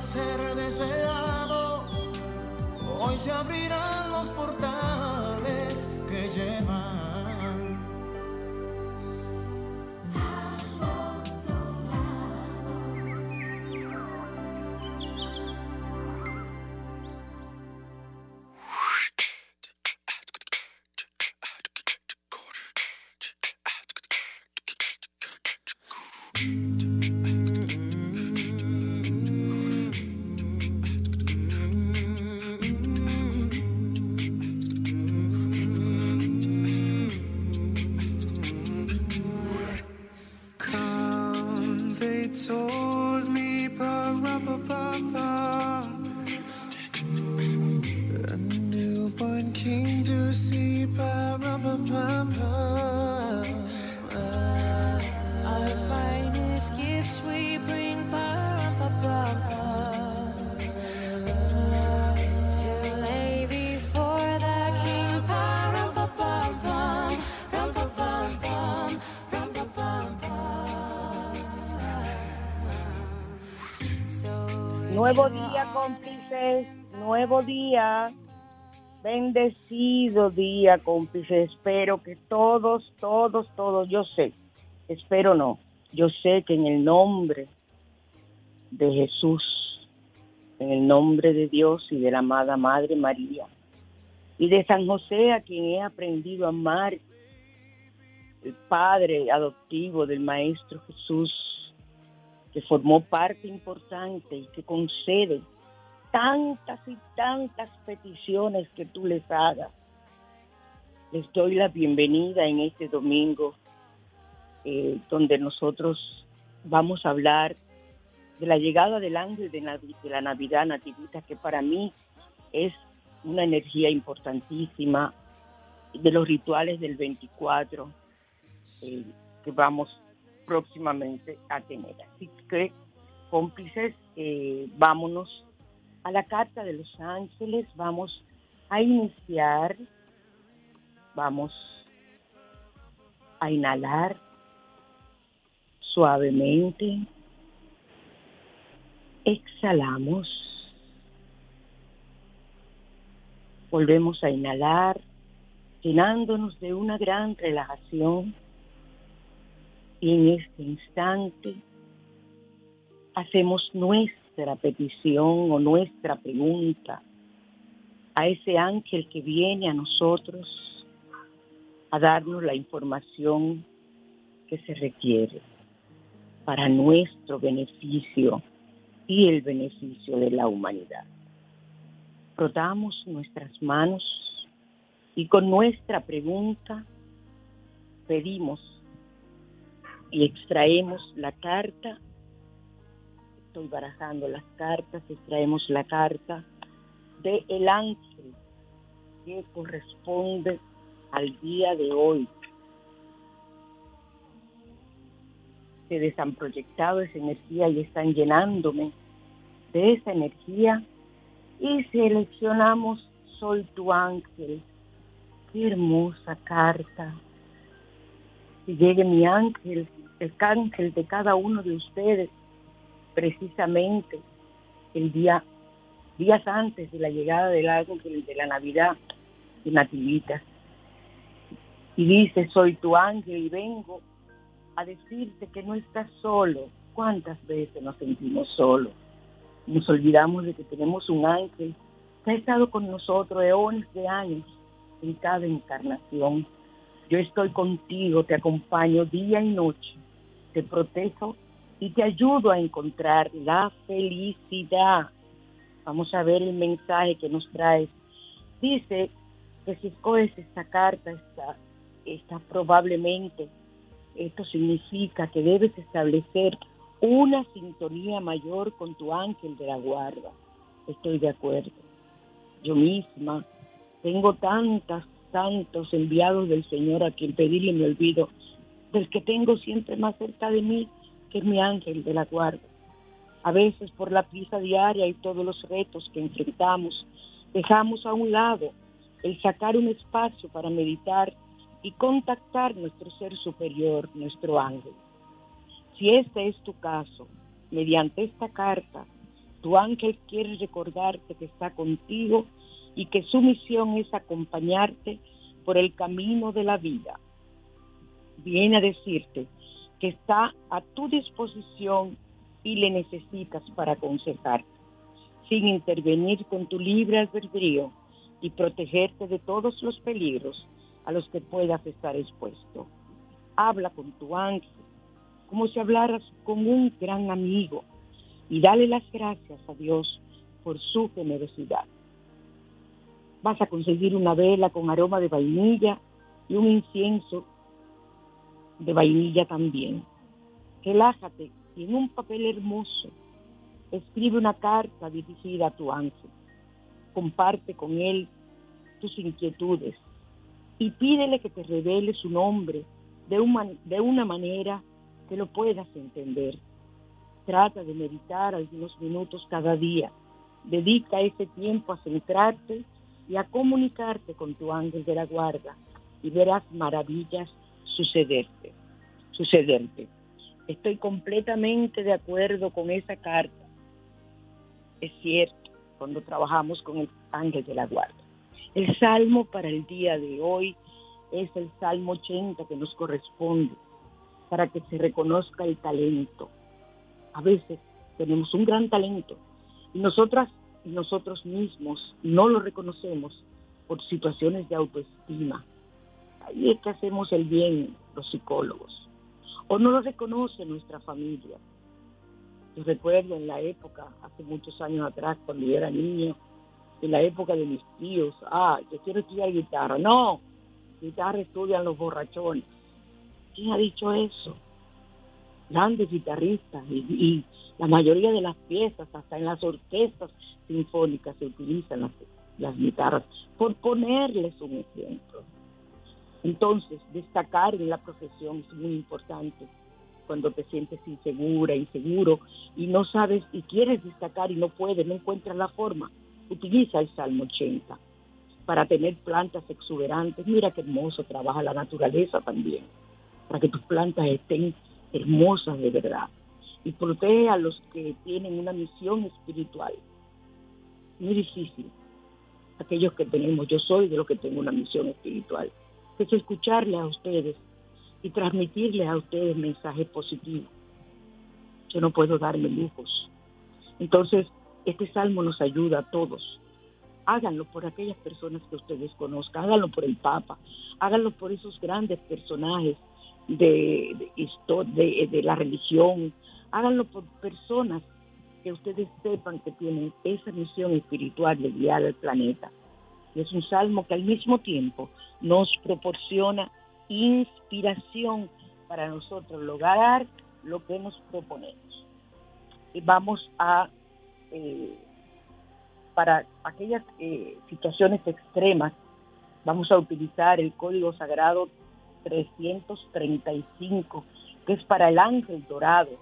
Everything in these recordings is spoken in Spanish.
Ser deseado. Hoy se abrirán los portales que llevan día, cómplices. Espero que todos, todos, todos, yo sé, espero no, yo sé que en el nombre de Jesús, en el nombre de Dios y de la amada Madre María y de San José, a quien he aprendido a amar, el Padre adoptivo del Maestro Jesús, que formó parte importante y que concede tantas y tantas peticiones que tú les hagas. Les doy la bienvenida en este domingo, eh, donde nosotros vamos a hablar de la llegada del ángel de, la Navidad nativita, que para mí es una energía importantísima, de los rituales del 24, eh, que vamos próximamente a tener. Así que, cómplices, eh, vámonos a la Carta de los Ángeles, vamos a iniciar, vamos a inhalar suavemente, exhalamos, volvemos a inhalar, llenándonos de una gran relajación. Y en este instante hacemos nuestra petición o nuestra pregunta a ese ángel que viene a nosotros a darnos la información que se requiere para nuestro beneficio y el beneficio de la humanidad. Frotamos nuestras manos y con nuestra pregunta pedimos y extraemos la carta, estoy barajando las cartas, extraemos la carta de el ángel que corresponde al día de hoy. Se han proyectado esa energía y están llenándome de esa energía y seleccionamos Soy tu ángel. Qué hermosa carta. Si llegue mi ángel el cángel de cada uno de ustedes precisamente el día días antes de la llegada del ángel de la Navidad de Nativitas. Y dice, soy tu ángel y vengo a decirte que no estás solo. ¿Cuántas veces nos sentimos solos? Nos olvidamos de que tenemos un ángel que ha estado con nosotros eones de años en cada encarnación. Yo estoy contigo, te acompaño día y noche, te protejo y te ayudo a encontrar la felicidad. Vamos a ver el mensaje que nos trae. Dice que si escoges esta carta, está, está probablemente, esto significa que debes establecer una sintonía mayor con tu ángel de la guarda. Estoy de acuerdo. Yo misma tengo tantas, tantos enviados del Señor a quien pedirle me olvido del que tengo siempre más cerca de mí, que es mi ángel de la guarda. A veces por la prisa diaria y todos los retos que enfrentamos, dejamos a un lado el sacar un espacio para meditar y contactar nuestro ser superior, nuestro ángel. Si este es tu caso, mediante esta carta, tu ángel quiere recordarte que está contigo y que su misión es acompañarte por el camino de la vida. Viene a decirte que está a tu disposición y le necesitas para aconsejarte, sin intervenir con tu libre albedrío y protegerte de todos los peligros a los que puedas estar expuesto. Habla con tu ángel como si hablaras con un gran amigo y dale las gracias a Dios por su generosidad. Vas a conseguir una vela con aroma de vainilla y un incienso de vainilla también. Relájate y en un papel hermoso escribe una carta dirigida a tu ángel. Comparte con él tus inquietudes y pídele que te revele su nombre de, de una manera que lo puedas entender. Trata de meditar algunos minutos cada día. Dedica ese tiempo a centrarte y a comunicarte con tu ángel de la guarda y verás maravillas sucederte, sucederte. Estoy completamente de acuerdo con esa carta. Es cierto, cuando trabajamos con el ángel de la guarda. El salmo para el día de hoy es el Salmo 80 que nos corresponde para que se reconozca el talento. A veces tenemos un gran talento y nosotras y nosotros mismos no lo reconocemos por situaciones de autoestima. Ahí es que hacemos el bien los psicólogos o no lo reconoce nuestra familia. Yo recuerdo en la época, hace muchos años atrás, cuando yo era niño, en la época de mis tíos, ah, yo quiero estudiar guitarra. No, guitarra estudian los borrachones. ¿Quién ha dicho eso? Grandes guitarristas y, y la mayoría de las piezas, hasta en las orquestas sinfónicas se utilizan las, las guitarras, por ponerles un ejemplo. Entonces, destacar en la profesión es muy importante cuando te sientes insegura, inseguro y no sabes y quieres destacar y no puedes, no encuentras la forma. Utiliza el Salmo 80 para tener plantas exuberantes. Mira qué hermoso trabaja la naturaleza también, para que tus plantas estén hermosas de verdad. Y protege a los que tienen una misión espiritual. Muy difícil. Aquellos que tenemos, yo soy de los que tengo una misión espiritual es escucharle a ustedes y transmitirle a ustedes mensajes positivos. Yo no puedo darme lujos. Entonces, este salmo nos ayuda a todos. Háganlo por aquellas personas que ustedes conozcan, háganlo por el Papa, háganlo por esos grandes personajes de, de, de la religión, háganlo por personas que ustedes sepan que tienen esa misión espiritual de guiar al planeta. Es un salmo que al mismo tiempo nos proporciona inspiración para nosotros lograr lo que nos proponemos. Y vamos a, eh, para aquellas eh, situaciones extremas, vamos a utilizar el código sagrado 335, que es para el ángel dorado,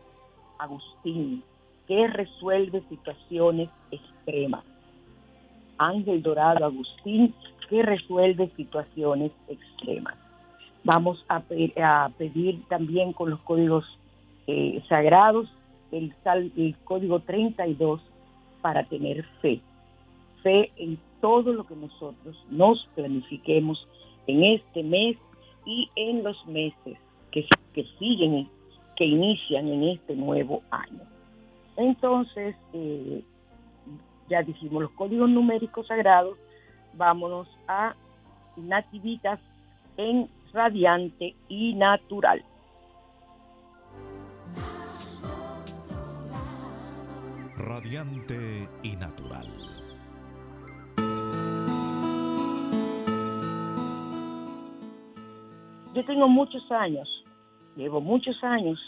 Agustín, que resuelve situaciones extremas. Ángel Dorado Agustín, que resuelve situaciones extremas. Vamos a, pedir también con los códigos eh, sagrados el, el código 32 para tener fe. Fe en todo lo que nosotros nos planifiquemos en este mes y en los meses que, que siguen, que inician en este nuevo año. Entonces, eh, ya dijimos los códigos numéricos sagrados, vámonos a nativitas en radiante y natural. Radiante y natural. Yo tengo muchos años, llevo muchos años,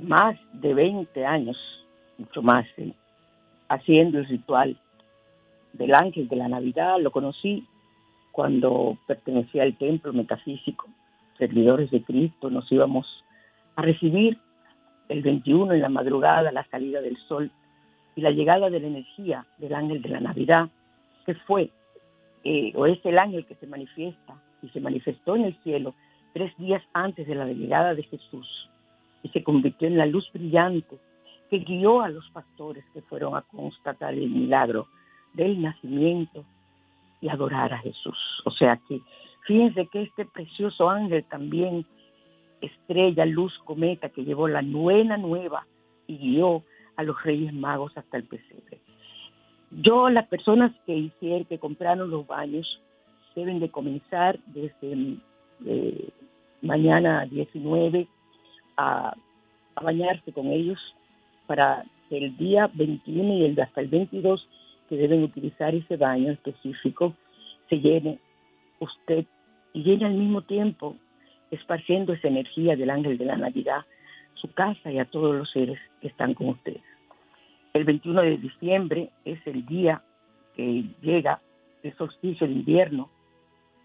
más de 20 años, mucho más, haciendo el ritual del ángel de la Navidad. Lo conocí cuando pertenecía al templo metafísico, servidores de Cristo, nos íbamos a recibir el 21 en la madrugada, la salida del sol y la llegada de la energía del ángel de la Navidad, que fue, eh, o es el ángel que se manifiesta y se manifestó en el cielo tres días antes de la llegada de Jesús y se convirtió en la luz brillante que guió a los pastores que fueron a constatar el milagro del nacimiento y adorar a Jesús. O sea que fíjense que este precioso ángel también, estrella, luz, cometa, que llevó la nueva nueva y guió a los reyes magos hasta el pesebre. Yo, las personas que hicieron, que compraron los baños, deben de comenzar desde eh, mañana 19 a, a bañarse con ellos para el día 21 y el hasta el 22 que deben utilizar ese baño específico se llene usted y llene al mismo tiempo esparciendo esa energía del ángel de la Navidad su casa y a todos los seres que están con ustedes. El 21 de diciembre es el día que llega el solsticio de invierno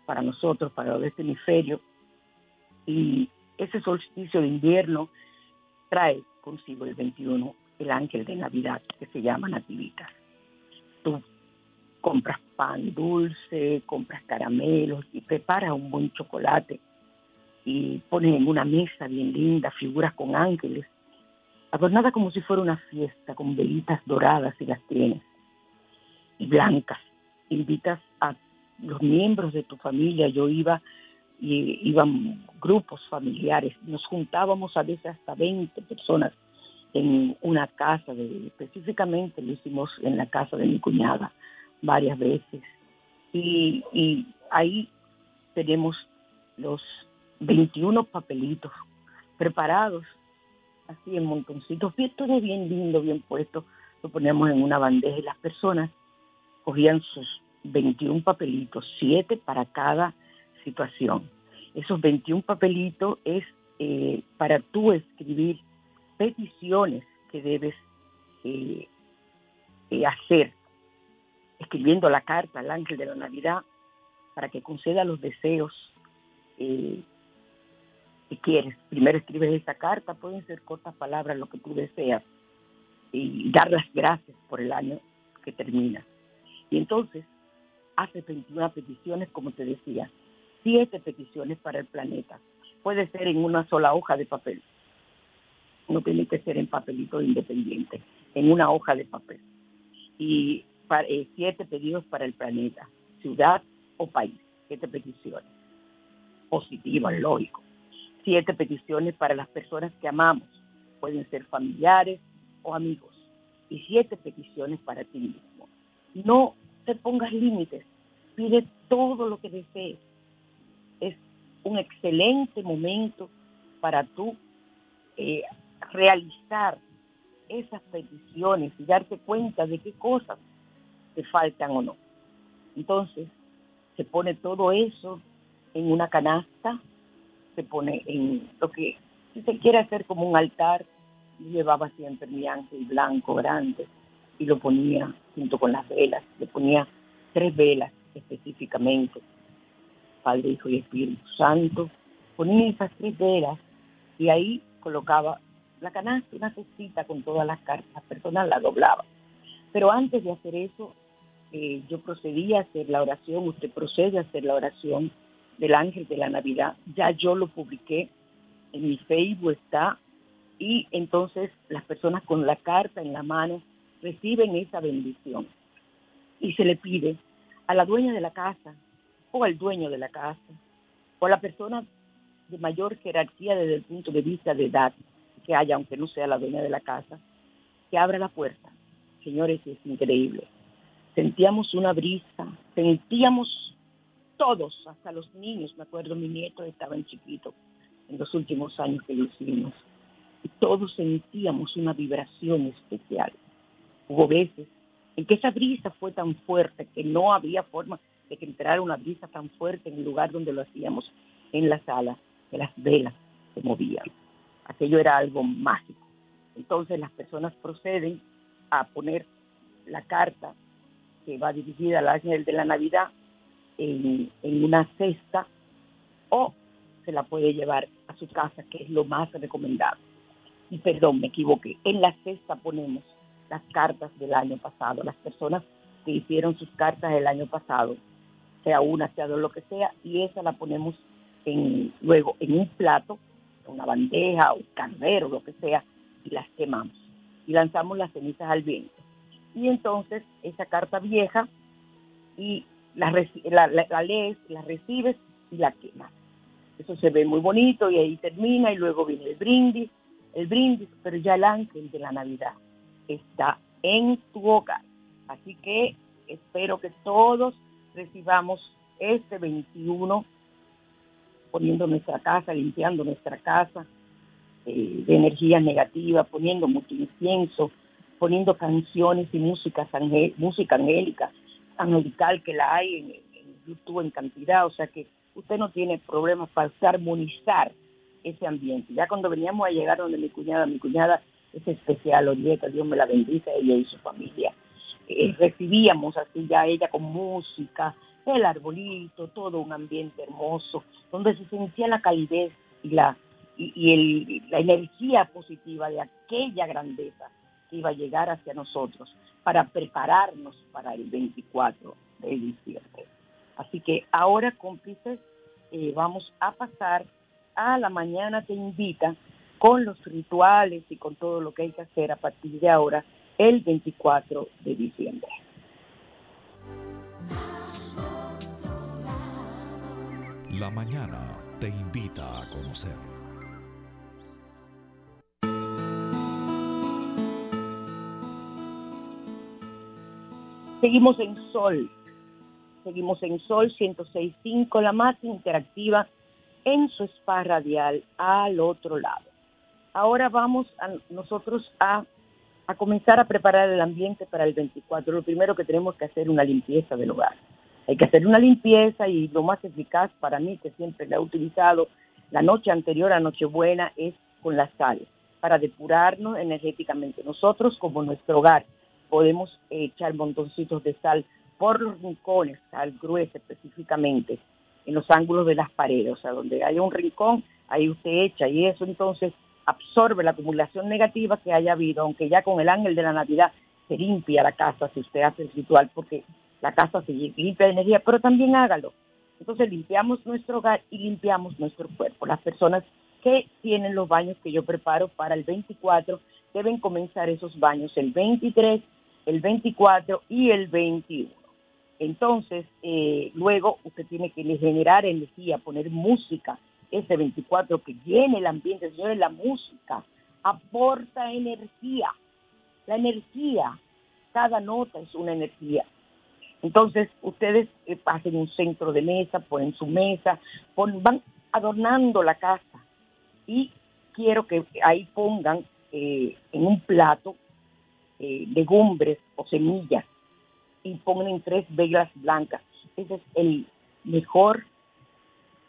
para nosotros, para este hemisferio, y ese solsticio de invierno trae consigo el 21 el ángel de Navidad que se llama Nativitas. Tú compras pan dulce, compras caramelos y preparas un buen chocolate y pones en una mesa bien linda figuras con ángeles, adornada como si fuera una fiesta con velitas doradas y las tienes y blancas. Invitas a los miembros de tu familia, yo iba y iban grupos familiares, nos juntábamos a veces hasta 20 personas en una casa, de, específicamente lo hicimos en la casa de mi cuñada varias veces. Y ahí tenemos los 21 papelitos preparados, así en montoncitos, bien, todo bien lindo, bien puesto, lo ponemos en una bandeja y las personas cogían sus 21 papelitos, 7 para cada situación. Esos 21 papelitos es eh, para tú escribir peticiones que debes eh, eh, hacer, escribiendo la carta al ángel de la Navidad para que conceda los deseos que quieres. Primero escribes esa carta, pueden ser cortas palabras, lo que tú deseas, y dar las gracias por el año que termina. Y entonces haces 21 peticiones, como te decía, siete peticiones para el planeta. Puede ser en una sola hoja de papel no tiene que ser en papelito independiente, en una hoja de papel. Y eh, siete pedidos para el planeta, ciudad o país, siete peticiones positivas, lógico. Siete peticiones para las personas que amamos, pueden ser familiares o amigos. Y siete peticiones para ti mismo. No te pongas límites, pide todo lo que desees. Es un excelente momento para tú eh, realizar esas peticiones y darte cuenta de qué cosas te faltan o no. Entonces, se pone todo eso en una canasta, se pone en lo que, si se quiere hacer como un altar, llevaba siempre mi ángel blanco grande y lo ponía junto con las velas, le ponía tres velas específicamente, Padre, Hijo y Espíritu Santo, ponía esas tres velas y ahí colocaba la canasta, una cestita con todas las cartas personal, la doblaba. Pero antes de hacer eso, eh, yo procedía a hacer la oración, usted procede a hacer la oración del ángel de la Navidad. Ya yo lo publiqué en mi Facebook está y entonces las personas con la carta en la mano reciben esa bendición y se le pide a la dueña de la casa o al dueño de la casa o a la persona de mayor jerarquía desde el punto de vista de edad que haya, aunque no sea la dueña de la casa, que abra la puerta. Señores, es increíble. Sentíamos una brisa, sentíamos todos, hasta los niños, me acuerdo, mi nieto estaba en chiquito en los últimos años que lo hicimos, y todos sentíamos una vibración especial. Hubo veces en que esa brisa fue tan fuerte que no había forma de que entrara una brisa tan fuerte en el lugar donde lo hacíamos, en la sala, que las velas se movían. Aquello era algo mágico. Entonces las personas proceden a poner la carta que va dirigida al ángel de la Navidad en, una cesta o se la puede llevar a su casa, que es lo más recomendado. Y perdón, me equivoqué. En la cesta ponemos las cartas del año pasado, las personas que hicieron sus cartas el año pasado, sea una, sea dos, lo que sea, y esa la ponemos en, luego en un plato, una bandeja, un carnero, lo que sea, y las quemamos. Y lanzamos las cenizas al viento. Y entonces esa carta vieja y la, la, lees, la recibes y la quemas. Eso se ve muy bonito y ahí termina y luego viene el brindis, el brindis, pero ya el ángel de la Navidad está en tu hogar. Así que espero que todos recibamos este 21 poniendo nuestra casa, limpiando nuestra casa eh, de energía negativa, poniendo mucho incienso, poniendo canciones y música, música angélica, angelical que la hay en, YouTube en cantidad, o sea que usted no tiene problemas para armonizar ese ambiente. Ya cuando veníamos a llegar donde mi cuñada, mi cuñada es especial, Orieta, Dios me la bendice, ella y su familia. Eh, recibíamos así ya ella con música, el arbolito, todo un ambiente hermoso, donde se sentía la calidez y la, y, el, la energía positiva de aquella grandeza que iba a llegar hacia nosotros para prepararnos para el 24 de diciembre. Así que ahora, cómplices, eh, vamos a pasar a la mañana te invita con los rituales y con todo lo que hay que hacer a partir de ahora, el 24 de diciembre. La mañana te invita a conocer. Seguimos en Sol, seguimos en Sol 106.5, la más interactiva en su spa radial al otro lado. Ahora vamos a nosotros a, comenzar a preparar el ambiente para el 24. Lo primero que tenemos que hacer es una limpieza del hogar hay que hacer una limpieza y lo más eficaz para mí, que siempre la he utilizado la noche anterior a Nochebuena, es con la sal, para depurarnos energéticamente. Nosotros, como nuestro hogar, podemos echar montoncitos de sal por los rincones, sal gruesa específicamente, en los ángulos de las paredes, o sea, donde haya un rincón, ahí usted echa y eso entonces absorbe la acumulación negativa que haya habido, aunque ya con el ángel de la Navidad se limpia la casa si usted hace el ritual, porque la casa se limpia de energía, pero también hágalo. Entonces limpiamos nuestro hogar y limpiamos nuestro cuerpo. Las personas que tienen los baños que yo preparo para el 24 deben comenzar esos baños el 23, el 24 y el 21. Entonces, eh, luego usted tiene que generar energía, poner música ese 24 que llene el ambiente. Señores, la música aporta energía. La energía, cada nota es una energía. Entonces, ustedes eh, pasen un centro de mesa, ponen su mesa, van adornando la casa y quiero que ahí pongan eh, en un plato eh, legumbres o semillas y pongan tres velas blancas. Ese es el mejor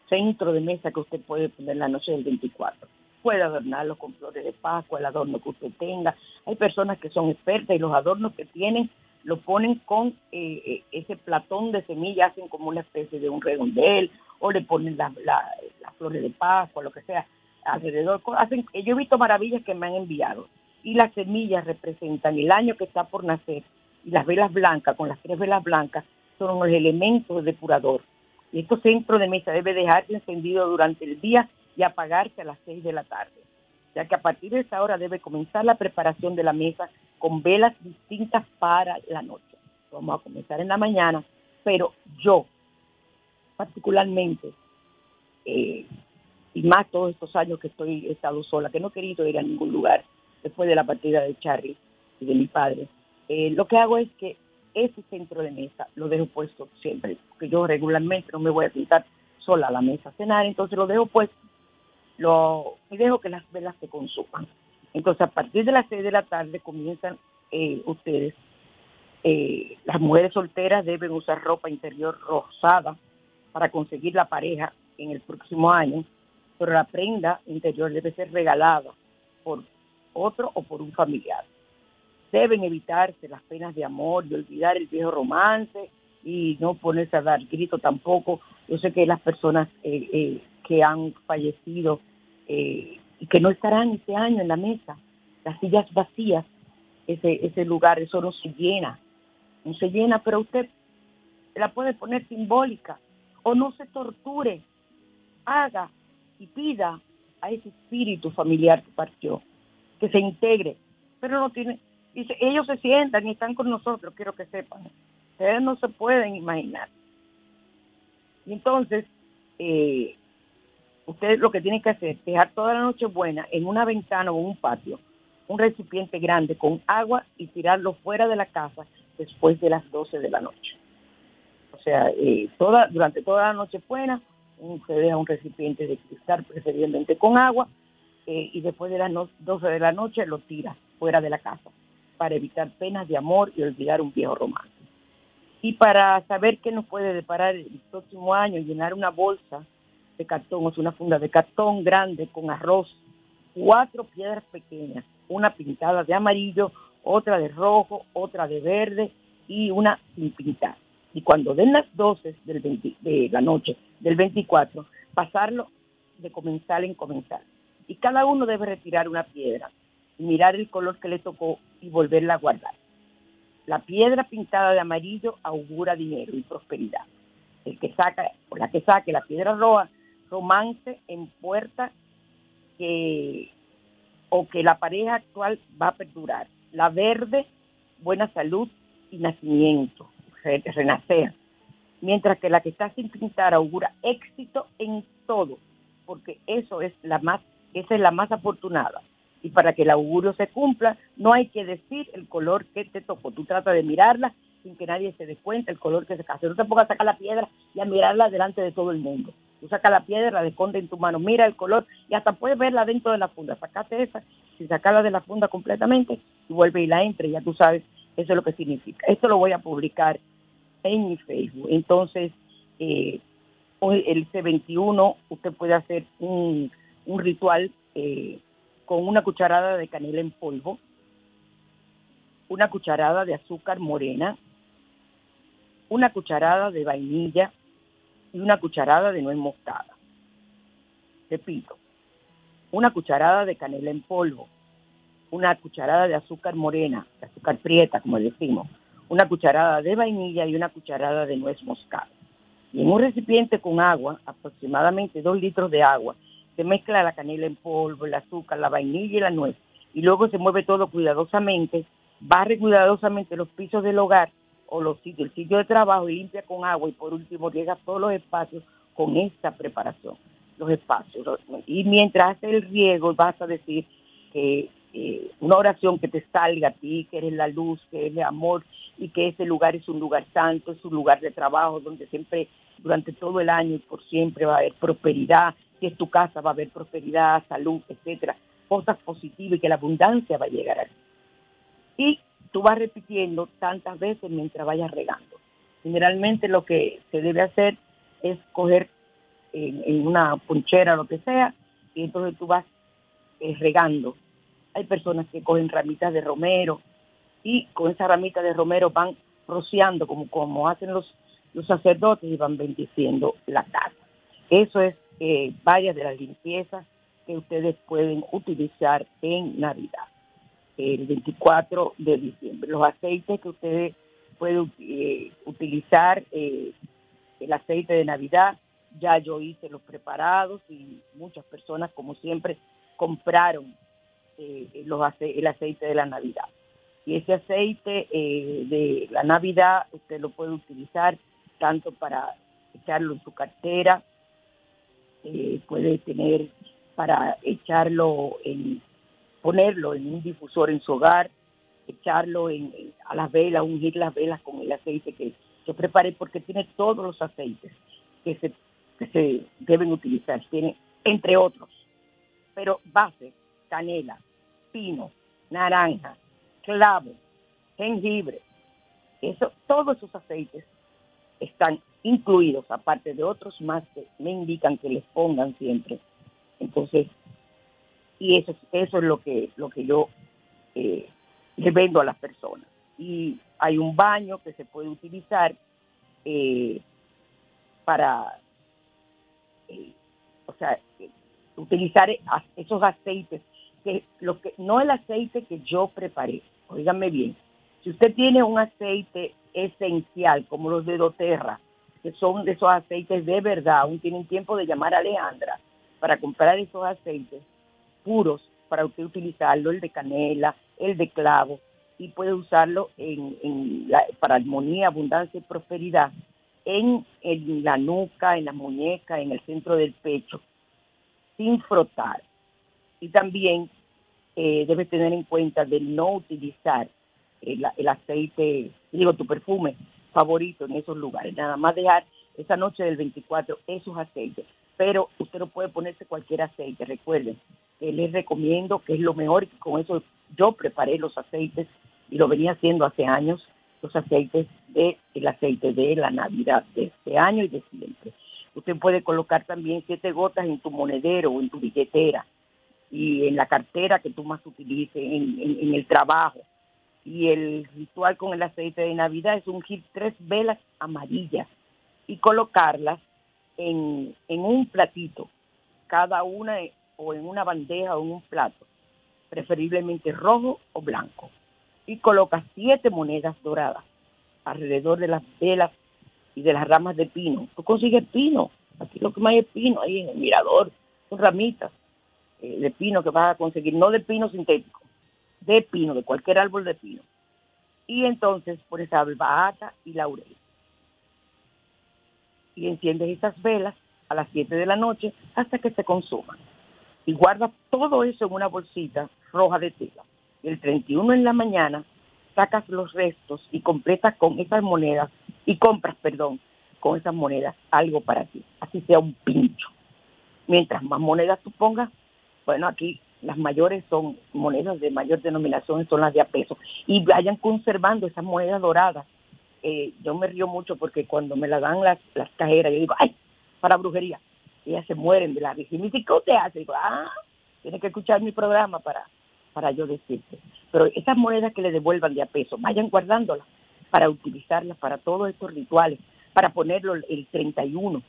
centro de mesa que usted puede poner la noche del 24. Puede adornarlo con flores de Pascua, el adorno que usted tenga. Hay personas que son expertas y los adornos que tienen lo ponen con eh, eh, ese platón de semillas, hacen como una especie de un redondel, o le ponen las flores de Pascua, lo que sea, alrededor. Hacen, yo he visto maravillas que me han enviado. Y las semillas representan el año que está por nacer. Y las velas blancas, con las tres velas blancas, son los elementos depurador. Y este centro de mesa debe dejarse encendido durante el día y apagarse a las 6 de la tarde, ya que a partir de esa hora debe comenzar la preparación de la mesa con velas distintas para la noche. Vamos a comenzar en la mañana, pero yo particularmente, eh, y más todos estos años que estoy he estado sola, que no he querido ir a ningún lugar después de la partida de Charlie y de mi padre, eh, lo que hago es que ese centro de mesa lo dejo puesto siempre, porque yo regularmente no me voy a sentar sola a la mesa a cenar, entonces lo dejo puesto lo, y dejo que las velas se consuman. Entonces, a partir de las 6 de la tarde comienzan eh, ustedes, eh, las mujeres solteras deben usar ropa interior rosada para conseguir la pareja en el próximo año, pero la prenda interior debe ser regalada por otro o por un familiar. Deben evitarse las penas de amor y olvidar el viejo romance y no ponerse a dar grito tampoco. Yo sé que las personas eh, eh, que han fallecido eh, y que no estarán este año en la mesa, las sillas vacías, ese, ese lugar, eso no se llena, no se llena, pero usted la puede poner simbólica o no se torture, haga y pida a ese espíritu familiar que partió, que se integre, pero no tiene, dice, ellos se sientan y están con nosotros, quiero que sepan, ustedes no se pueden imaginar. Y entonces, eh, ustedes lo que tienen que hacer es dejar toda la noche buena en una ventana o un patio, un recipiente grande con agua y tirarlo fuera de la casa después de las 12 de la noche. O sea, eh, toda, durante toda la noche buena, se deja un recipiente de cristal, preferiblemente con agua, eh, y después de las 12 de la noche lo tira fuera de la casa para evitar penas de amor y olvidar un viejo romance. Y para saber qué nos puede deparar el próximo año, llenar una bolsa de cartón, o sea, una funda de cartón grande con arroz, cuatro piedras pequeñas, una pintada de amarillo, otra de rojo, otra de verde y una sin pintar. Y cuando den las 12 del de la noche del 24, pasarlo de comenzar en comenzar. Y cada uno debe retirar una piedra mirar el color que le tocó y volverla a guardar. La piedra pintada de amarillo augura dinero y prosperidad. El que saca, la que saque la piedra roja, romance en puerta que, o que la pareja actual va a perdurar. La verde, buena salud y nacimiento, renacer. Mientras que la que está sin pintar augura éxito en todo, porque eso es la más, esa es la más afortunada y para que el augurio se cumpla, no hay que decir el color que te tocó. Tú tratas de mirarla sin que nadie se dé cuenta el color que se casa. No te pongas a sacar la piedra y a mirarla delante de todo el mundo. Tú sacas la piedra, la esconde en tu mano, mira el color y hasta puedes verla dentro de la funda. Sacate esa, sin sacarla de la funda completamente y vuelve y la entre, ya tú sabes, eso es lo que significa. Esto lo voy a publicar en mi Facebook. Entonces, eh, el C21, usted puede hacer un, un ritual eh, con una cucharada de canela en polvo, una cucharada de azúcar morena, una cucharada de vainilla y una cucharada de nuez moscada. Repito, una cucharada de canela en polvo, una cucharada de azúcar morena, de azúcar prieta, como decimos, una cucharada de vainilla y una cucharada de nuez moscada. Y en un recipiente con agua, aproximadamente dos litros de agua, se mezcla la canela en polvo, el azúcar, la vainilla y la nuez, y luego se mueve todo cuidadosamente, barre cuidadosamente los pisos del hogar o los sitios, el sitio de trabajo y limpia con agua y por último llega todos los espacios con esta preparación, los espacios. Y mientras hace el riego vas a decir que eh, una oración que te salga a ti, que eres la luz, que eres el amor y que ese lugar es un lugar santo, es un lugar de trabajo donde siempre, durante todo el año y por siempre va a haber prosperidad, que en tu casa va a haber prosperidad, salud, etcétera, cosas positivas y que la abundancia va a llegar a ti. Y tú vas repitiendo tantas veces mientras vayas regando. Generalmente lo que se debe hacer es coger en, una ponchera o lo que sea, y entonces tú vas eh, regando. Hay personas que cogen ramitas de romero y con esa ramita de romero van rociando como, como hacen los, los sacerdotes y van bendiciendo la casa. Eso es eh, varias de las limpiezas que ustedes pueden utilizar en Navidad, el 24 de diciembre. Los aceites que ustedes pueden eh, utilizar, eh, el aceite de Navidad. Ya yo hice los preparados y muchas personas, como siempre, compraron los el aceite de la Navidad. Y ese aceite de la Navidad usted lo puede utilizar tanto para echarlo en su cartera, eh, puede tener para echarlo en, ponerlo en un difusor en su hogar, echarlo en, a las velas, ungir las velas con el aceite que yo preparé porque tiene todos los aceites que se, que se deben utilizar, tiene entre otros, pero base, canela, pino, naranja, clavo, jengibre, eso, todos esos aceites están incluidos, aparte de otros más que me indican que les pongan siempre. Entonces, y eso, eso es lo que, lo que yo eh, le vendo a las personas. Y hay un baño que se puede utilizar eh, para, eh, o sea, utilizar esos aceites, que lo que no el aceite que yo preparé, oíganme bien, si usted tiene un aceite esencial como los de doTERRA, que son de esos aceites de verdad, aún tienen tiempo de llamar a Alejandra para comprar esos aceites puros para usted utilizarlo, el de canela, el de clavo, y puede usarlo en, para armonía, abundancia y prosperidad en, la nuca, en la muñeca, en el centro del pecho, sin frotar. Y también eh, debe tener en cuenta de no utilizar el, aceite, digo, tu perfume favorito en esos lugares. Nada más dejar esa noche del 24 esos aceites. Pero usted no puede ponerse cualquier aceite. Recuerden, les recomiendo que es lo mejor. Con eso yo preparé los aceites y lo venía haciendo hace años, los aceites de el aceite de la Navidad de este año y de siempre. Usted puede colocar también siete gotas en tu monedero o en tu billetera y en la cartera que tú más utilices, en el trabajo y el ritual con el aceite de Navidad es ungir tres velas amarillas y colocarlas en, un platito, cada una o en una bandeja o en un plato, preferiblemente rojo o blanco. Y colocas siete monedas doradas alrededor de las velas y de las ramas de pino. Tú consigues pino, aquí lo que más es pino, ahí en el mirador, son ramitas eh, de pino que vas a conseguir, no de pino sintético, de pino, de cualquier árbol de pino. Y entonces pones albahaca y laurel. Y enciendes esas velas a las 7 de la noche hasta que se consuman. Y guardas todo eso en una bolsita roja de tela. El 31 en la mañana sacas los restos y completas con esas monedas y compras, perdón, con esas monedas algo para ti, así sea un pincho. Mientras más monedas tú pongas, bueno, aquí las mayores son monedas de mayor denominación, son las de a peso, y vayan conservando esas monedas doradas. Eh, yo me río mucho porque cuando me la dan las, las cajeras, yo digo, ¡ay! Para brujería. Ellas se mueren de la risa. Y me ¿qué te hace? digo, ah, tienes que escuchar mi programa para, para yo decirte. Pero esas monedas que le devuelvan de a peso, vayan guardándolas para utilizarlas para todos estos rituales, para ponerlo el 31,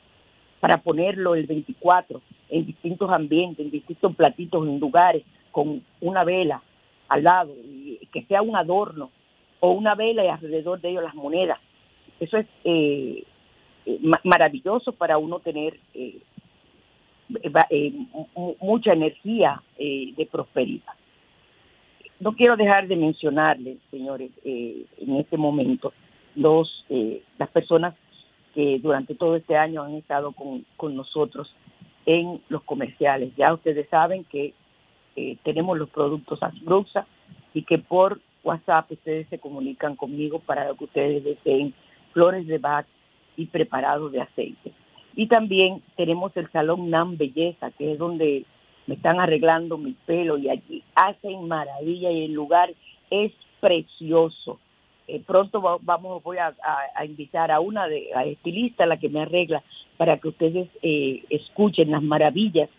para ponerlo el 24 en distintos ambientes, en distintos platitos, en lugares, con una vela al lado, y que sea un adorno, o una vela y alrededor de ellos las monedas. Eso es eh, eh, maravilloso para uno tener eh, mucha energía de prosperidad. No quiero dejar de mencionarles, señores, en este momento, los, las personas que durante todo este año han estado con, nosotros en los comerciales. Ya ustedes saben que eh, tenemos los productos Asbruxa y que por WhatsApp ustedes se comunican conmigo para que ustedes deseen flores de Bach y preparados de aceite. Y también tenemos el Salón NAM Belleza, que es donde me están arreglando mi pelo y allí hacen maravilla y el lugar es precioso. Eh, pronto vamos voy a, invitar a una de a estilista la que me arregla para que ustedes eh, escuchen las maravillas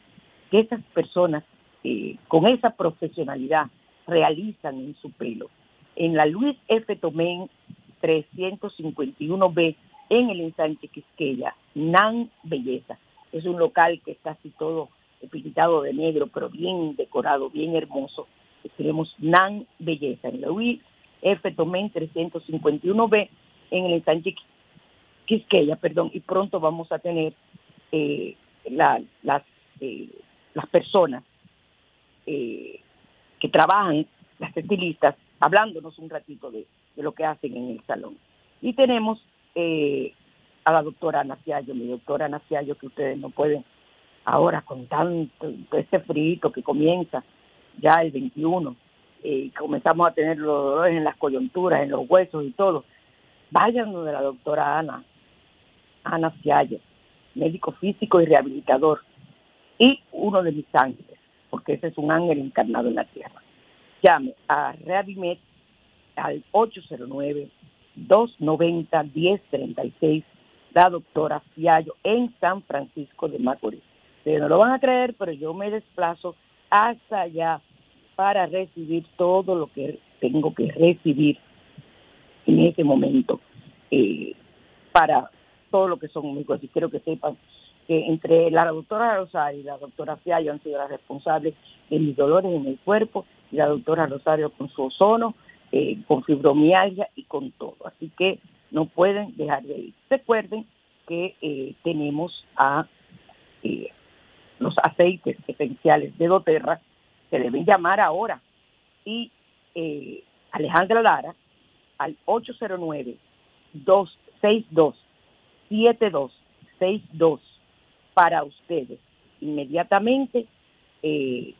que esas personas eh, con esa profesionalidad realizan en su pelo. En la Luis F. Tomén 351B en el ensanche Quisqueya, NAN Belleza. Es un local que está así todo pintado de negro, pero bien decorado, bien hermoso. Tenemos NAN Belleza en la Luis F. Tomén 351B en el ensanche Quisqueya, perdón, y pronto vamos a tener eh, las, eh, las personas eh, que trabajan, las estilistas, hablándonos un ratito de, lo que hacen en el salón. Y tenemos a la doctora Ana mi doctora Ana que ustedes no pueden ahora con tanto, este frío que comienza ya el 21, y comenzamos a tener los dolores en las coyunturas, en los huesos y todo. Vayan de la doctora Ana, Ana Ciallo, médico físico y rehabilitador, y uno de mis ángeles, porque ese es un ángel encarnado en la tierra. Llame a Reavimed al 809-290-1036, la doctora Fiallo, en San Francisco de Macorís. No lo van a creer, pero yo me desplazo hasta allá para recibir todo lo que tengo que recibir en ese momento eh, para todo lo que son mis cosas. Y quiero que sepan que entre la doctora Rosario y la doctora Fiallo han sido las responsables de mis dolores en el cuerpo y la doctora Rosario con su ozono, eh, con fibromialgia y con todo. Así que no pueden dejar de ir. Recuerden que eh, tenemos a los aceites esenciales de doTERRA se deben llamar ahora. Y eh, Alejandra Lara al 809-262-7262 para ustedes. Inmediatamente eh,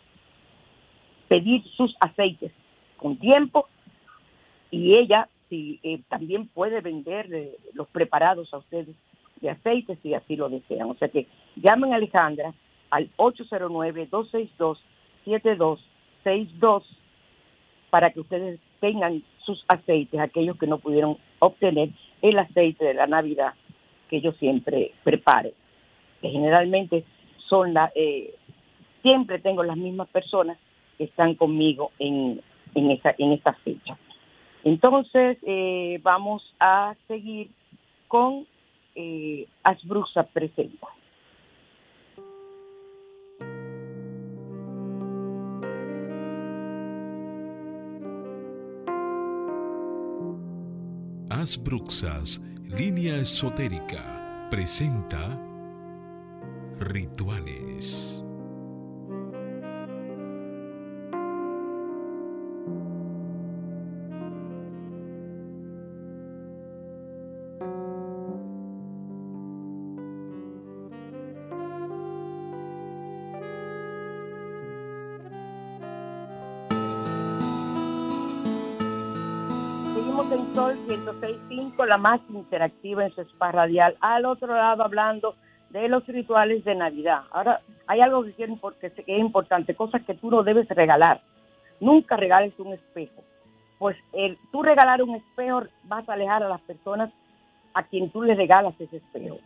pedir sus aceites con tiempo y ella si eh, también puede vender los preparados a ustedes de aceites si así lo desean. O sea que llamen a Alejandra al 809 262 7262 para que ustedes tengan sus aceites, aquellos que no pudieron obtener el aceite de la Navidad que yo siempre preparo. Que generalmente son la, eh, siempre tengo las mismas personas que están conmigo en, en, esa, en esta fecha. Entonces, eh, vamos a seguir con eh, Asbruxa Presenta. Bruxas, línea esotérica, presenta Rituales. En Sol 106.5, la más interactiva en su spa radial. Al otro lado, hablando de los rituales de Navidad. Ahora, hay algo que, quiero, que es importante, cosas que tú no debes regalar. Nunca regales un espejo. Pues el, tú regalar un espejo vas a alejar a las personas a quien tú le regalas ese espejo.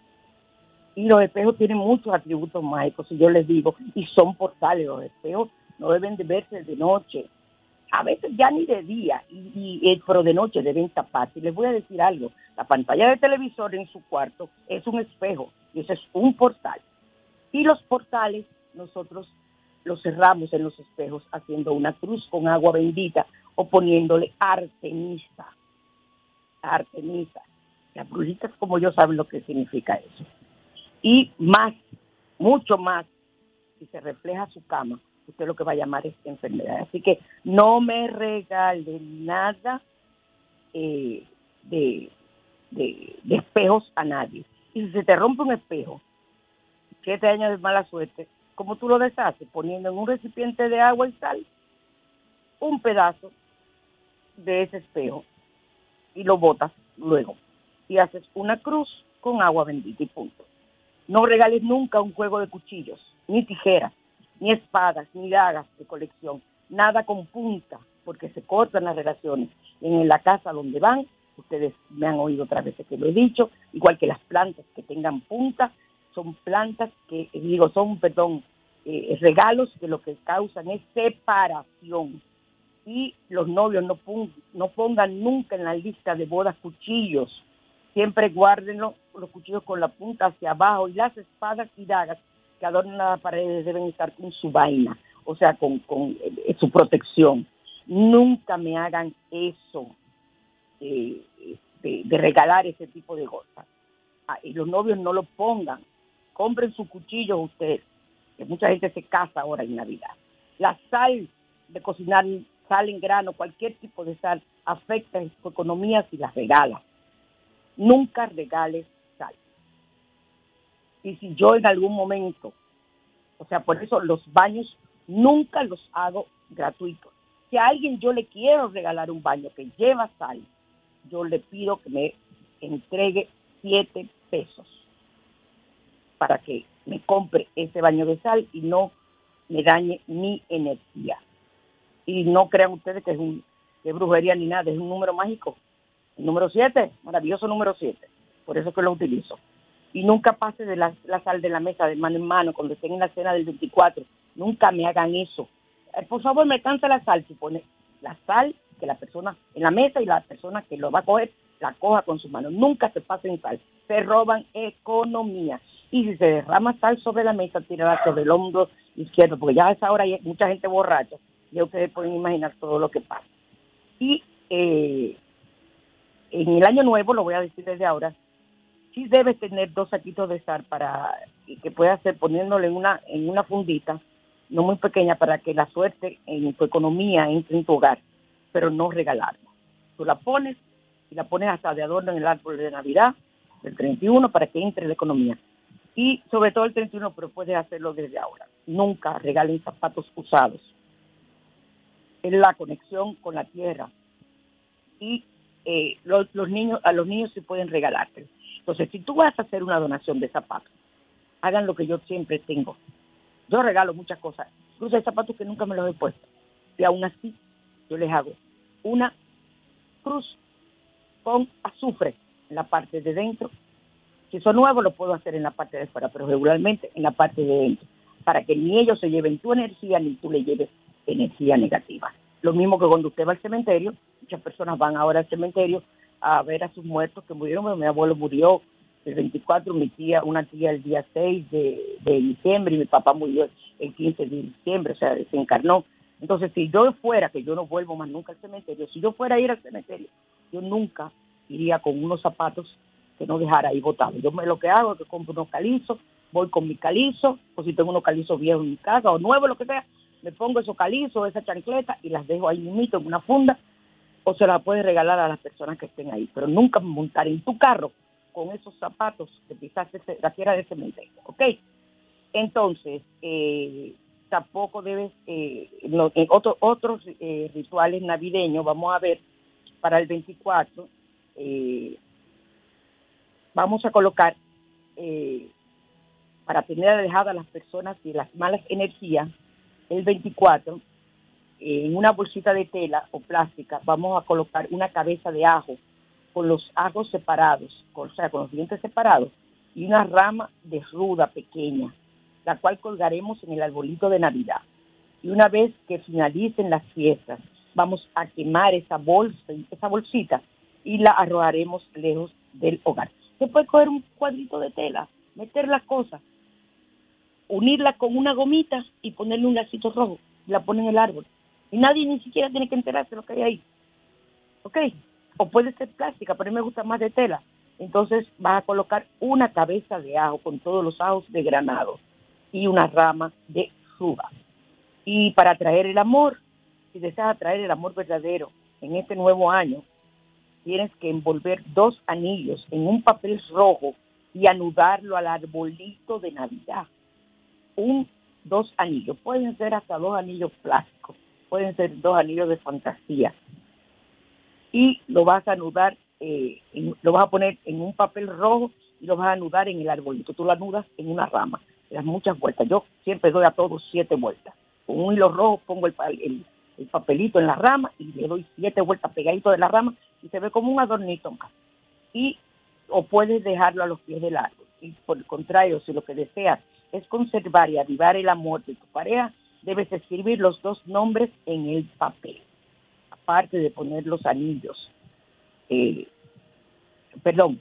Y los espejos tienen muchos atributos mágicos, y yo les digo, y son portales. Los espejos no deben de verse de noche, a veces ya ni de día, y, y, pero de noche deben taparse. Y les voy a decir algo, la pantalla de televisor en su cuarto es un espejo, y eso es un portal. Y los portales nosotros los cerramos en los espejos haciendo una cruz con agua bendita o poniéndole artemisa. Artemisa. Las brujitas como yo saben lo que significa eso. Y más, mucho más, si se refleja su cama, usted lo que va a llamar es enfermedad. Así que no me regale nada eh, de, de, espejos a nadie. Y si se te rompe un espejo, siete años de mala suerte, ¿cómo tú lo deshaces? Poniendo en un recipiente de agua y sal un pedazo de ese espejo y lo botas luego. Y haces una cruz con agua bendita y punto. No regales nunca un juego de cuchillos, ni tijeras, ni espadas, ni dagas de colección, nada con punta, porque se cortan las relaciones. En la casa donde van, ustedes me han oído otras veces que lo he dicho, igual que las plantas que tengan punta, son plantas que, digo, son, perdón, eh, regalos que lo que causan es separación. Y los novios no, no pongan nunca en la lista de bodas cuchillos, siempre guarden los cuchillos con la punta hacia abajo y las espadas y dagas que adornan las paredes deben estar con su vaina, o sea, con, eh, su protección. Nunca me hagan eso de, regalar ese tipo de cosas. ah, y los novios no lo pongan. Compren sus cuchillos ustedes, que mucha gente se casa ahora en Navidad. La sal de cocinar, sal en grano, cualquier tipo de sal, afecta en su economía si las regala. Nunca regales. Y si yo en algún momento, o sea, por eso los baños nunca los hago gratuitos. Si a alguien yo le quiero regalar un baño que lleva sal, yo le pido que me entregue siete pesos para que me compre ese baño de sal y no me dañe mi energía. Y no crean ustedes que es un que brujería ni nada, es un número mágico. El número 7, maravilloso número 7. Por eso que lo utilizo. Y nunca pase de la, sal de la mesa de mano en mano cuando estén en la cena del 24. Nunca me hagan eso. Eh, por favor, me cansa la sal. Si pone la sal que la persona en la mesa y la persona que lo va a coger la coja con su mano. Nunca se pasen sal. Se roban economía. Y si se derrama sal sobre la mesa, tirarla sobre el hombro izquierdo, porque ya a esa hora hay mucha gente borracha. Ya ustedes pueden imaginar todo lo que pasa. Y eh, en el año nuevo, lo voy a decir desde ahora, sí debes tener dos saquitos de sal para que puedas hacer poniéndole una, en una fundita, no muy pequeña, para que la suerte en tu economía entre en tu hogar, pero no regalarla. Tú la pones y la pones hasta de adorno en el árbol de Navidad del 31 para que entre la economía. Y sobre todo el 31, pero puedes hacerlo desde ahora. Nunca regalen zapatos usados. Es la conexión con la tierra. Y eh, los, niños, a los niños se pueden regalarte. Entonces, si tú vas a hacer una donación de zapatos, hagan lo que yo siempre tengo. Yo regalo muchas cosas, incluso hay zapatos que nunca me los he puesto. Y aún así, yo les hago una cruz con azufre en la parte de dentro. Si son nuevos, lo puedo hacer en la parte de fuera, pero regularmente en la parte de dentro, para que ni ellos se lleven tu energía ni tú le lleves energía negativa. Lo mismo que cuando usted va al cementerio, muchas personas van ahora al cementerio a ver a sus muertos que murieron. Mi abuelo murió el 24, mi tía, una tía el día 6 de, de diciembre y mi papá murió el 15 de diciembre, o sea, se encarnó. Entonces, si yo fuera, que yo no vuelvo más nunca al cementerio, si yo fuera a ir al cementerio yo nunca iría con unos zapatos que no dejara ahí botados. Yo me, lo que hago es que compro unos calizos, voy con mi calizo, o si tengo unos calizos viejos en mi casa o nuevos, lo que sea, me pongo esos calizos, esa chancleta y las dejo ahí mismo en una funda o se las puedes regalar a las personas que estén ahí, pero nunca montar en tu carro con esos zapatos que quizás la quiera de cementerio, ¿ok? Entonces, eh, tampoco debes, eh, en otros eh, rituales navideños, vamos a ver para el 24, eh, vamos a colocar, eh, para tener alejadas las personas y las malas energías, el 24, eh, en una bolsita de tela o plástica, vamos a colocar una cabeza de ajo con los ajos separados, o sea, con los dientes separados, y una rama de ruda pequeña, la cual colgaremos en el arbolito de Navidad. Y una vez que finalicen las fiestas, vamos a quemar esa bolsa, esa bolsita y la arrojaremos lejos del hogar. Se puede coger un cuadrito de tela, meter las cosas, unirla con una gomita y ponerle un lacito rojo, la pone en el árbol. Y nadie ni siquiera tiene que enterarse de lo que hay ahí. ¿Ok? O puede ser plástica, pero a mí me gusta más de tela. Entonces vas a colocar una cabeza de ajo con todos los ajos de granado y una rama de suba. Y para traer el amor, si deseas atraer el amor verdadero en este nuevo año, tienes que envolver dos anillos en un papel rojo y anudarlo al arbolito de Navidad. Un, dos anillos. Pueden ser hasta dos anillos plásticos, pueden ser dos anillos de fantasía. Y lo vas a anudar, eh, lo vas a poner en un papel rojo y lo vas a anudar en el arbolito. Tú lo anudas en una rama, le das muchas vueltas. Yo siempre doy a todos siete vueltas. Con un hilo rojo pongo el, el, el papelito en la rama y le doy siete vueltas pegadito de la rama y se ve como un adornito. Y o puedes dejarlo a los pies del árbol. Y por el contrario, si lo que deseas es conservar y avivar el amor de tu pareja, debes escribir los dos nombres en el papel, aparte de poner los anillos. Eh, perdón,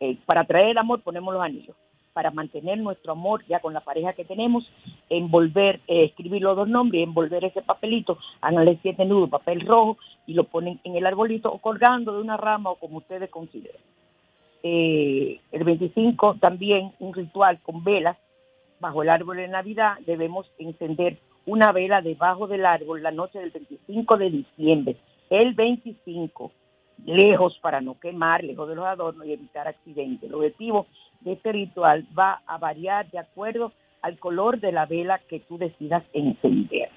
eh, para traer el amor ponemos los anillos para mantener nuestro amor ya con la pareja que tenemos, envolver, eh, escribir los dos nombres, envolver ese papelito, háganle siete nudos, papel rojo y lo ponen en el arbolito o colgando de una rama o como ustedes consideren. el 25 también un ritual con velas bajo el árbol de Navidad. Debemos encender una vela debajo del árbol la noche del 25 de diciembre. El 25, lejos para no quemar, lejos de los adornos y evitar accidentes. El objetivo de este ritual va a variar de acuerdo al color de la vela que tú decidas encender.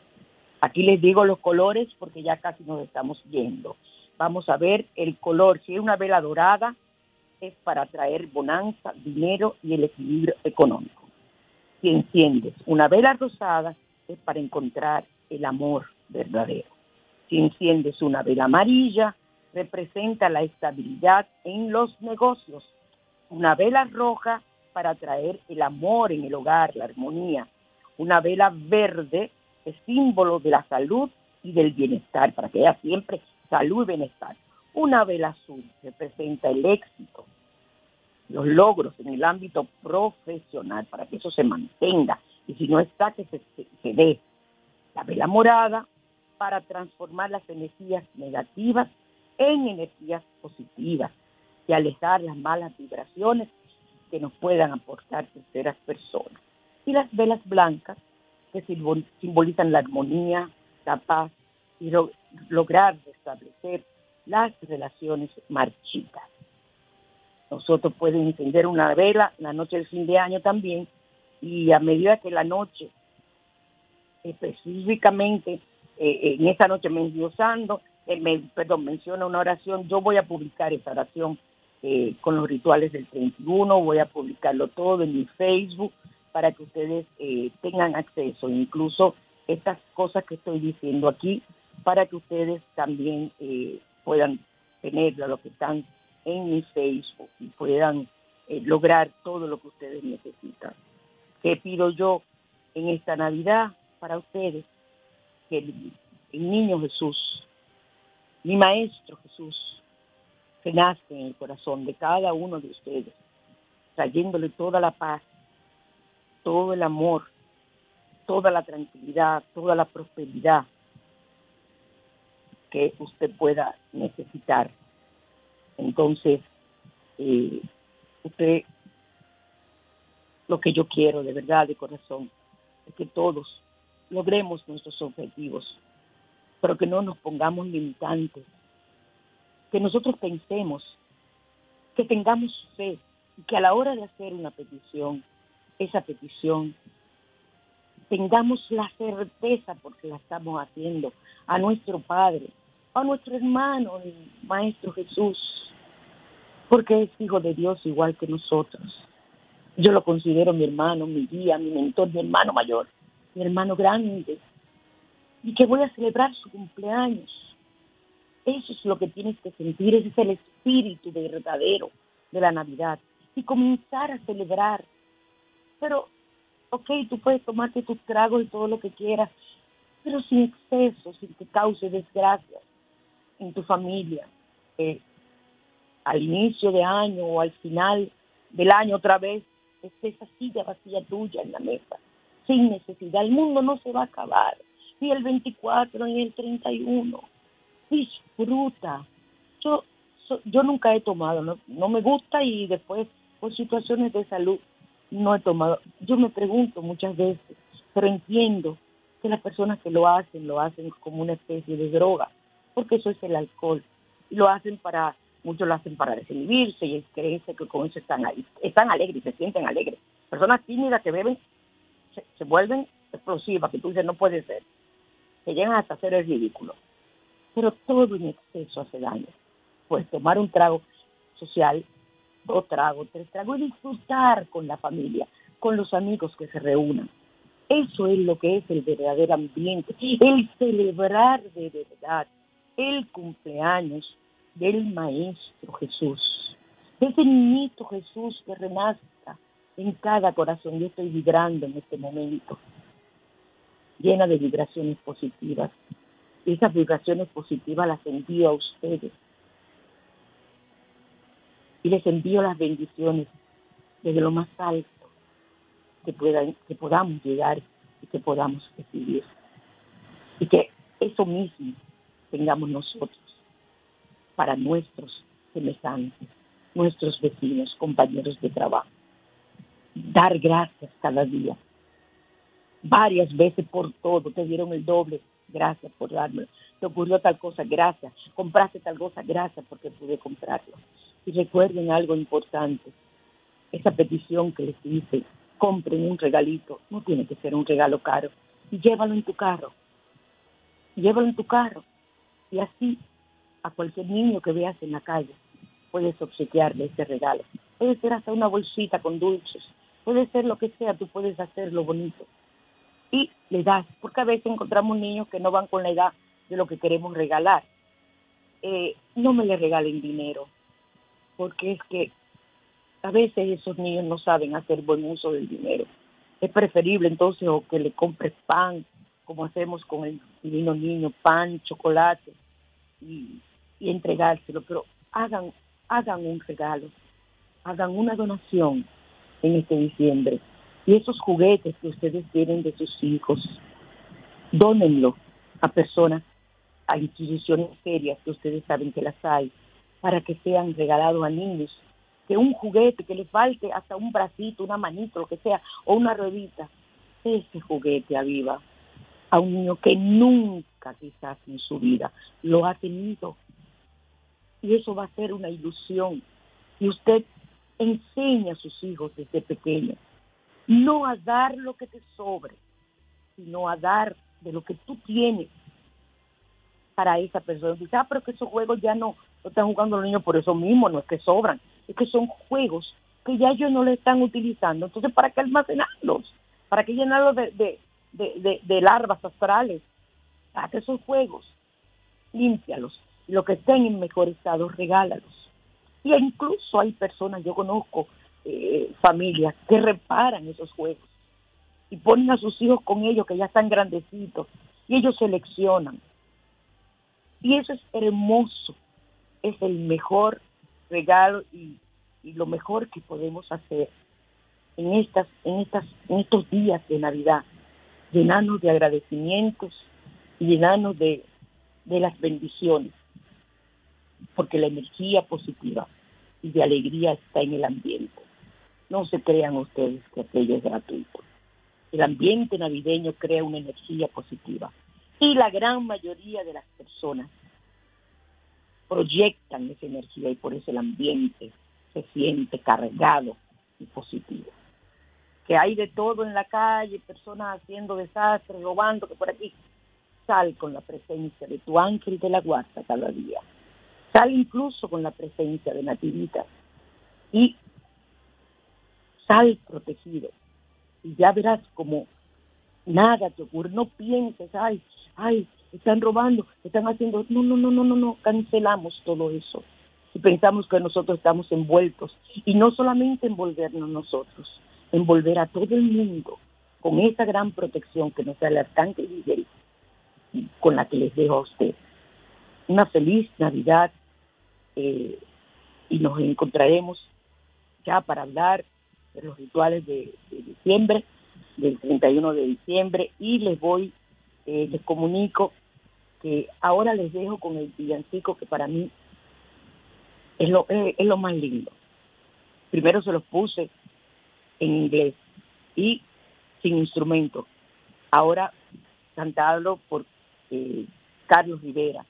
Aquí les digo los colores porque ya casi nos estamos yendo. Vamos a ver el color. Si es una vela dorada, es para traer bonanza, dinero y el equilibrio económico. Si enciendes una vela rosada, es para encontrar el amor verdadero. Si enciendes una vela amarilla, representa la estabilidad en los negocios. Una vela roja para traer el amor en el hogar, la armonía. Una vela verde es símbolo de la salud y del bienestar, para que haya siempre salud y bienestar. Una vela azul representa el éxito, los logros en el ámbito profesional, para que eso se mantenga. Y si no está, que se, se dé. La vela morada para transformar las energías negativas en energías positivas y alejar las malas vibraciones que nos puedan aportar terceras personas. Y las velas blancas que simbolizan la armonía, la paz y lograr restablecer las relaciones marchitas. Nosotros pueden encender una vela la noche del fin de año también y a medida que la noche, específicamente eh, en esa noche mencionando, eh, perdón, menciona una oración, yo voy a publicar esa oración eh, con los rituales del 31, voy a publicarlo todo en mi Facebook para que ustedes tengan acceso, incluso estas cosas que estoy diciendo aquí, para que ustedes también puedan tenerlo, lo que están en mi Facebook y puedan eh, lograr todo lo que ustedes necesitan. ¿Qué pido yo en esta Navidad para ustedes? Que el, niño Jesús, mi maestro Jesús, que nace en el corazón de cada uno de ustedes, trayéndole toda la paz, todo el amor, toda la tranquilidad, toda la prosperidad que usted pueda necesitar entonces, eh, usted, lo que yo quiero de verdad, de corazón, es que todos logremos nuestros objetivos, pero que no nos pongamos limitantes, que nosotros pensemos, que tengamos fe y que a la hora de hacer una petición, esa petición, tengamos la certeza porque la estamos haciendo a nuestro Padre, a nuestro hermano, el Maestro Jesús, porque es hijo de Dios igual que nosotros. Yo lo considero mi hermano, mi guía, mi mentor, mi hermano mayor, mi hermano grande, y que voy a celebrar su cumpleaños. Eso es lo que tienes que sentir, ese es el espíritu verdadero de la Navidad. Y comenzar a celebrar. Pero, ok, tú puedes tomarte tus tragos y todo lo que quieras, pero sin exceso, sin que cause desgracias en tu familia. Eh, al inicio de año o al final del año otra vez esté esa silla vacía tuya en la mesa, sin necesidad. El mundo no se va a acabar, ni el 24 ni el 31. Disfruta. Yo, yo nunca he tomado, no, no me gusta y después por situaciones de salud no he tomado. Yo me pregunto muchas veces, pero entiendo que las personas que lo hacen, lo hacen como una especie de droga, porque eso es el alcohol. Lo hacen para muchos lo hacen para desinhibirse y creerse que con eso están, están alegres, se sienten alegres. Personas tímidas que beben se, vuelven explosivas, que tú dices no puede ser, que llegan hasta hacer el ridículo. Pero todo en exceso hace daño. Pues tomar un trago social, dos tragos, tres tragos y disfrutar con la familia, con los amigos que se reúnan. Eso es lo que es el verdadero ambiente, el celebrar de verdad el cumpleaños del Maestro Jesús, ese niñito Jesús que renazca en cada corazón. Yo estoy vibrando en este momento, llena de vibraciones positivas. Esas vibraciones positivas las envío a ustedes. Y les envío las bendiciones desde lo más alto que, puedan, que podamos llegar y que podamos recibir. Y que eso mismo tengamos nosotros para nuestros semejantes, nuestros vecinos, compañeros de trabajo. Dar gracias cada día. Varias veces por todo, te dieron el doble, gracias por darme. Te ocurrió tal cosa, gracias. Compraste tal cosa, gracias porque pude comprarlo. Y recuerden algo importante, esa petición que les hice, compren un regalito, no tiene que ser un regalo caro, llévalo en tu carro, llévalo en tu carro, y así a cualquier niño que veas en la calle puedes obsequiarle ese regalo. Puede ser hasta una bolsita con dulces, puede ser lo que sea, tú puedes hacerlo bonito. Y le das, porque a veces encontramos niños que no van con la edad de lo que queremos regalar. Eh, no me le regalen dinero, porque es que a veces esos niños no saben hacer buen uso del dinero. Es preferible entonces o que le compres pan, como hacemos con el divino niño, pan, chocolate, y, y entregárselo, pero hagan, hagan un regalo, hagan una donación en este diciembre. Y esos juguetes que ustedes tienen de sus hijos, dónenlo a personas, a instituciones serias que ustedes saben que las hay, para que sean regalados a niños. Que un juguete que le falte hasta un bracito, una manito, lo que sea, o una ruedita, ese juguete aviva a un niño que nunca quizás en su vida lo ha tenido. Y eso va a ser una ilusión. Y usted enseña a sus hijos desde pequeños no a dar lo que te sobre, sino a dar de lo que tú tienes para esa persona. Dice, ah, pero que esos juegos ya no lo están jugando los niños por eso mismo, no es que sobran, es que son juegos que ya ellos no le están utilizando. Entonces, ¿para qué almacenarlos? ¿Para qué llenarlos de, de, de, larvas astrales? Para que esos juegos, límpialos. Lo que estén en mejor estado, regálalos. Y incluso hay personas, yo conozco eh, familias que reparan esos juegos y ponen a sus hijos con ellos que ya están grandecitos y ellos seleccionan. Y eso es hermoso, es el mejor regalo y, lo mejor que podemos hacer en estas, en estos días de Navidad, llenarnos de agradecimientos y llenarnos de, de las bendiciones, porque la energía positiva y de alegría está en el ambiente. No se crean ustedes que aquello es gratuito. El ambiente navideño crea una energía positiva y la gran mayoría de las personas proyectan esa energía y por eso el ambiente se siente cargado y positivo. Que hay de todo en la calle, personas haciendo desastres, robando, que por aquí sal con la presencia de tu ángel de la guarda cada día. Sal incluso con la presencia de Nativita y sal protegido. Y ya verás como nada te ocurre. No pienses, ay, ay, están robando, están haciendo. No, no, no, no, no, no. Cancelamos todo eso. Y pensamos que nosotros estamos envueltos. Y no solamente envolvernos nosotros, envolver a todo el mundo con esa gran protección que nos da el arcángel Miguel y con la que les dejo a ustedes. Una feliz Navidad eh, y nos encontraremos ya para hablar los rituales de, diciembre, del 31 de diciembre, y les voy, eh, les comunico que ahora les dejo con el villancico que para mí es lo, es, lo más lindo. Primero se los puse en inglés y sin instrumento. Ahora cantado por eh, Carlos Rivera,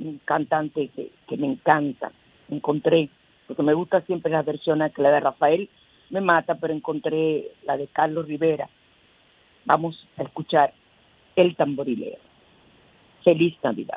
un cantante que, me encanta. Encontré porque me gusta siempre la versión que la de Rafael me mata, pero encontré la de Carlos Rivera. Vamos a escuchar El tamborilero. Feliz Navidad.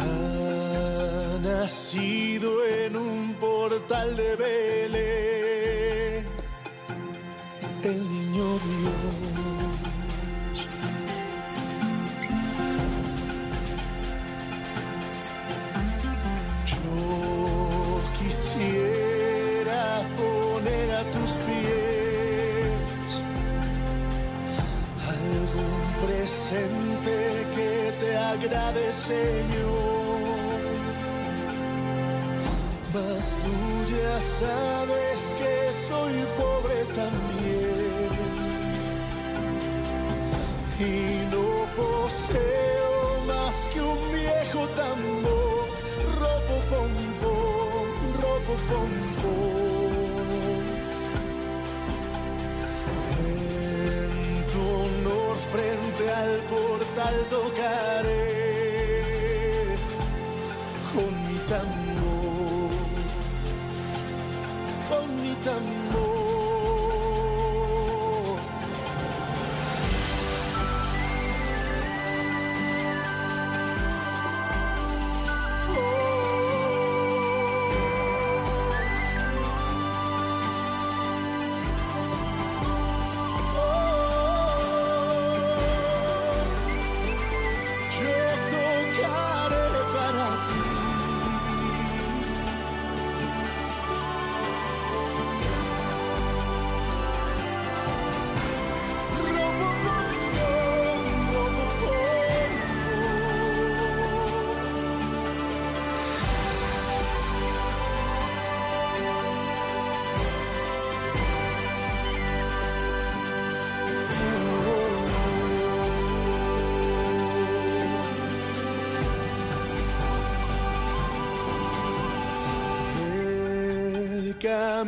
Ha nacido en un portal de Belén el niño Dios. Señor. Mas tú ya sabes que soy pobre también y no poseo más que un viejo tambor, ropo pom pom, ropo pom pom. En tu honor frente al portal tocaré tambor, con mi tambor. El